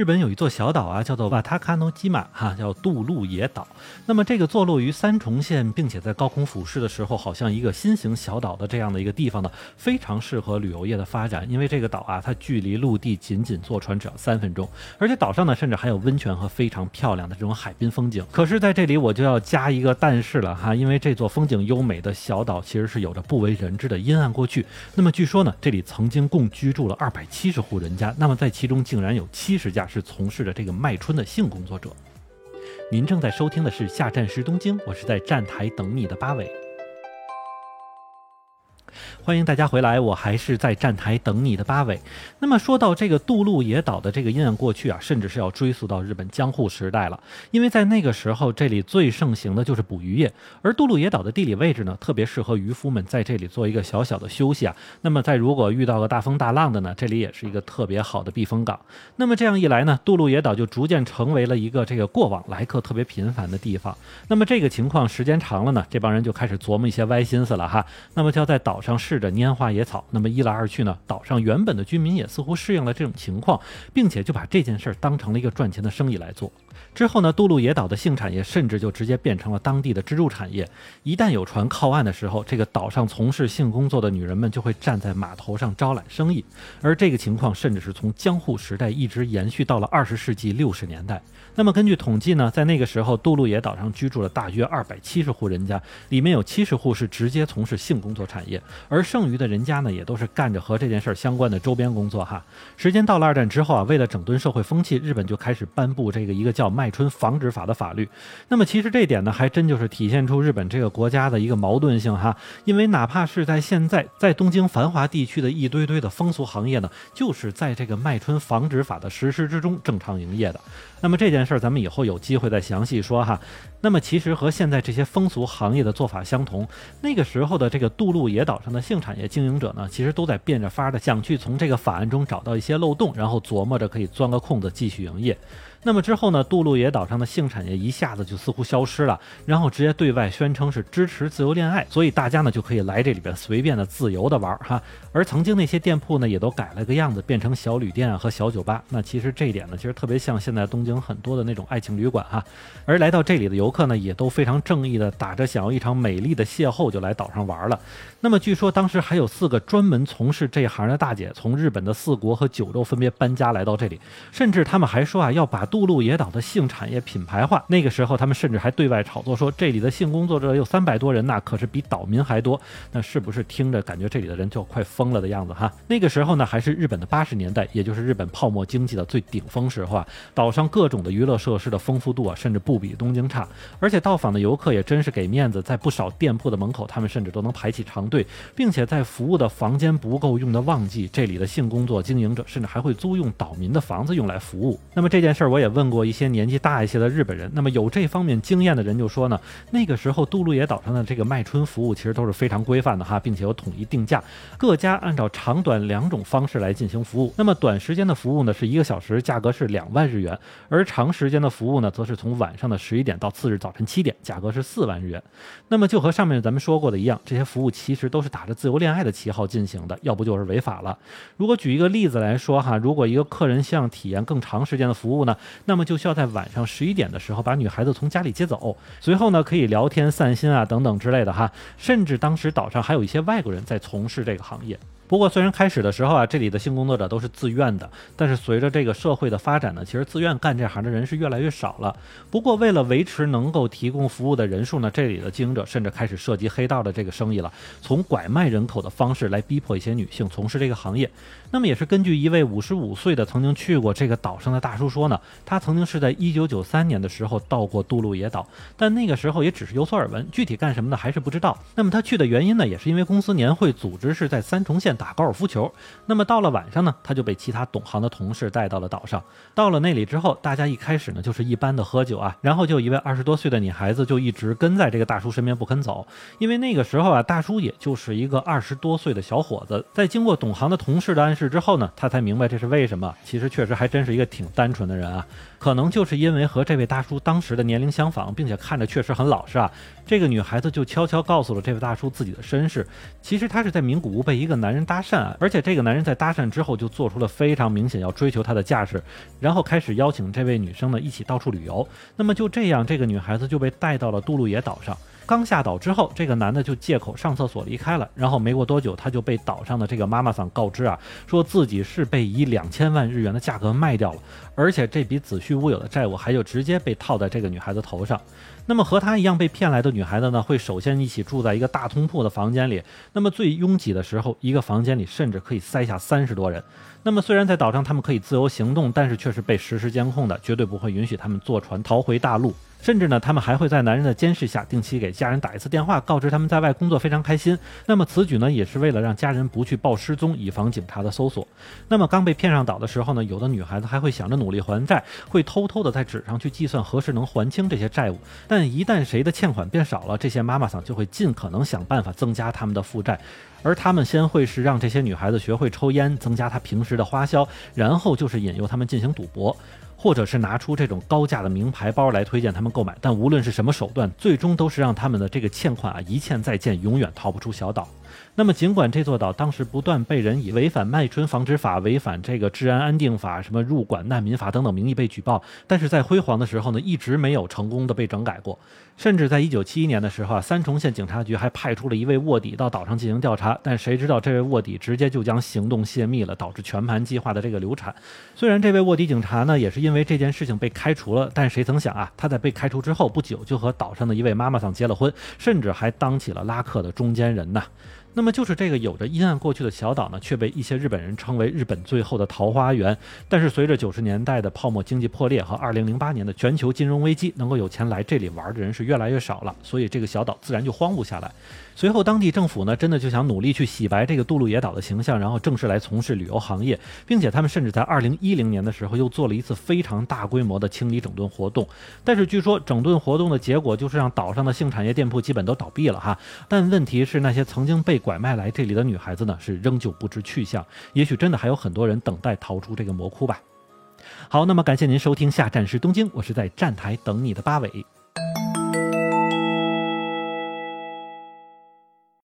日本有一座小岛啊，叫做瓦塔卡诺基马哈，叫杜鹿野岛。那么这个坐落于三重县，并且在高空俯视的时候，好像一个新型小岛的这样的一个地方呢，非常适合旅游业的发展。因为这个岛啊，它距离陆地仅仅坐船只要三分钟，而且岛上呢，甚至还有温泉和非常漂亮的这种海滨风景。可是在这里我就要加一个但是了哈，因为这座风景优美的小岛其实是有着不为人知的阴暗过去。那么据说呢，这里曾经共居住了二百七十户人家，那么在其中竟然有七十家。是从事着这个卖春的性工作者。您正在收听的是《下站时东京》，我是在站台等你的八尾。欢迎大家回来，我还是在站台等你的八尾。那么说到这个杜鹿野岛的这个阴暗过去啊，甚至是要追溯到日本江户时代了。因为在那个时候，这里最盛行的就是捕鱼业，而杜鹿野岛的地理位置呢，特别适合渔夫们在这里做一个小小的休息啊。那么在如果遇到个大风大浪的呢，这里也是一个特别好的避风港。那么这样一来呢，杜鹿野岛就逐渐成为了一个这个过往来客特别频繁的地方。那么这个情况时间长了呢，这帮人就开始琢磨一些歪心思了哈。那么就要在岛上试着拈花野草，那么一来二去呢，岛上原本的居民也似乎适应了这种情况，并且就把这件事儿当成了一个赚钱的生意来做。之后呢，杜鹿野岛的性产业甚至就直接变成了当地的支柱产业。一旦有船靠岸的时候，这个岛上从事性工作的女人们就会站在码头上招揽生意。而这个情况甚至是从江户时代一直延续到了二十世纪六十年代。那么根据统计呢，在那个时候，杜鹿野岛上居住了大约二百七十户人家，里面有七十户是直接从事性工作产业，而而剩余的人家呢，也都是干着和这件事儿相关的周边工作哈。时间到了二战之后啊，为了整顿社会风气，日本就开始颁布这个一个叫卖春防止法的法律。那么其实这点呢，还真就是体现出日本这个国家的一个矛盾性哈。因为哪怕是在现在，在东京繁华地区的一堆堆的风俗行业呢，就是在这个卖春防止法的实施之中正常营业的。那么这件事儿，咱们以后有机会再详细说哈。那么其实和现在这些风俗行业的做法相同，那个时候的这个杜鹿野岛上的性产业经营者呢，其实都在变着法的想去从这个法案中找到一些漏洞，然后琢磨着可以钻个空子继续营业。那么之后呢，杜鹿野岛上的性产业一下子就似乎消失了，然后直接对外宣称是支持自由恋爱，所以大家呢就可以来这里边随便的自由的玩儿哈。而曾经那些店铺呢，也都改了个样子，变成小旅店啊和小酒吧。那其实这一点呢，其实特别像现在东京很多的那种爱情旅馆哈。而来到这里的游客呢，也都非常正义的打着想要一场美丽的邂逅就来岛上玩了。那么据说当时还有四个专门从事这行的大姐，从日本的四国和九州分别搬家来到这里，甚至他们还说啊要把杜鹿野岛的性产业品牌化。那个时候他们甚至还对外炒作说这里的性工作者有三百多人呐，可是比岛民还多。那是不是听着感觉这里的人就快疯了的样子哈？那个时候呢还是日本的八十年代，也就是日本泡沫经济的最顶峰时候啊，岛上各种的娱乐设施的丰富度啊，甚至不比东京差。而且到访的游客也真是给面子，在不少店铺的门口，他们甚至都能排起长。队，并且在服务的房间不够用的旺季，这里的性工作经营者甚至还会租用岛民的房子用来服务。那么这件事儿，我也问过一些年纪大一些的日本人，那么有这方面经验的人就说呢，那个时候杜鹿野岛上的这个卖春服务其实都是非常规范的哈，并且有统一定价，各家按照长短两种方式来进行服务。那么短时间的服务呢，是一个小时，价格是两万日元；而长时间的服务呢，则是从晚上的十一点到次日早晨七点，价格是四万日元。那么就和上面咱们说过的一样，这些服务其实。都是打着自由恋爱的旗号进行的，要不就是违法了。如果举一个例子来说哈，如果一个客人想体验更长时间的服务呢，那么就需要在晚上十一点的时候把女孩子从家里接走，随后呢可以聊天散心啊等等之类的哈。甚至当时岛上还有一些外国人在从事这个行业。不过，虽然开始的时候啊，这里的性工作者都是自愿的，但是随着这个社会的发展呢，其实自愿干这行的人是越来越少了。不过，为了维持能够提供服务的人数呢，这里的经营者甚至开始涉及黑道的这个生意了，从拐卖人口的方式来逼迫一些女性从事这个行业。那么，也是根据一位五十五岁的曾经去过这个岛上的大叔说呢，他曾经是在一九九三年的时候到过杜鹿野岛，但那个时候也只是有所耳闻，具体干什么的还是不知道。那么他去的原因呢，也是因为公司年会组织是在三重县。打高尔夫球，那么到了晚上呢，他就被其他懂行的同事带到了岛上。到了那里之后，大家一开始呢就是一般的喝酒啊，然后就一位二十多岁的女孩子就一直跟在这个大叔身边不肯走，因为那个时候啊，大叔也就是一个二十多岁的小伙子。在经过懂行的同事的暗示之后呢，他才明白这是为什么。其实确实还真是一个挺单纯的人啊，可能就是因为和这位大叔当时的年龄相仿，并且看着确实很老实啊，这个女孩子就悄悄告诉了这位大叔自己的身世。其实她是在名古屋被一个男人。搭讪，而且这个男人在搭讪之后就做出了非常明显要追求她的架势，然后开始邀请这位女生呢一起到处旅游。那么就这样，这个女孩子就被带到了杜路野岛上。刚下岛之后，这个男的就借口上厕所离开了。然后没过多久，他就被岛上的这个妈妈桑告知啊，说自己是被以两千万日元的价格卖掉了，而且这笔子虚乌有的债务还就直接被套在这个女孩子头上。那么和她一样被骗来的女孩子呢，会首先一起住在一个大通铺的房间里。那么最拥挤的时候，一个房间里甚至可以塞下三十多人。那么虽然在岛上他们可以自由行动，但是却是被实时监控的，绝对不会允许他们坐船逃回大陆。甚至呢，他们还会在男人的监视下，定期给家人打一次电话，告知他们在外工作非常开心。那么此举呢，也是为了让家人不去报失踪，以防警察的搜索。那么刚被骗上岛的时候呢，有的女孩子还会想着努力还债，会偷偷的在纸上去计算何时能还清这些债务。但一旦谁的欠款变少了，这些妈妈桑就会尽可能想办法增加他们的负债。而他们先会是让这些女孩子学会抽烟，增加她平时的花销，然后就是引诱他们进行赌博。或者是拿出这种高价的名牌包来推荐他们购买，但无论是什么手段，最终都是让他们的这个欠款啊一欠再欠，永远逃不出小岛。那么，尽管这座岛当时不断被人以违反卖春防止法、违反这个治安安定法、什么入管难民法等等名义被举报，但是在辉煌的时候呢，一直没有成功的被整改过。甚至在一九七一年的时候啊，三重县警察局还派出了一位卧底到岛上进行调查，但谁知道这位卧底直接就将行动泄密了，导致全盘计划的这个流产。虽然这位卧底警察呢，也是因因为这件事情被开除了，但谁曾想啊，他在被开除之后不久就和岛上的一位妈妈桑结了婚，甚至还当起了拉客的中间人呢。那么就是这个有着阴暗过去的小岛呢，却被一些日本人称为日本最后的桃花源。但是随着九十年代的泡沫经济破裂和二零零八年的全球金融危机，能够有钱来这里玩的人是越来越少了，所以这个小岛自然就荒芜下来。随后当地政府呢，真的就想努力去洗白这个杜鹿野岛的形象，然后正式来从事旅游行业，并且他们甚至在二零一零年的时候又做了一次非常大规模的清理整顿活动。但是据说整顿活动的结果就是让岛上的性产业店铺基本都倒闭了哈。但问题是那些曾经被拐卖来这里的女孩子呢，是仍旧不知去向。也许真的还有很多人等待逃出这个魔窟吧。好，那么感谢您收听下站是东京，我是在站台等你的八尾。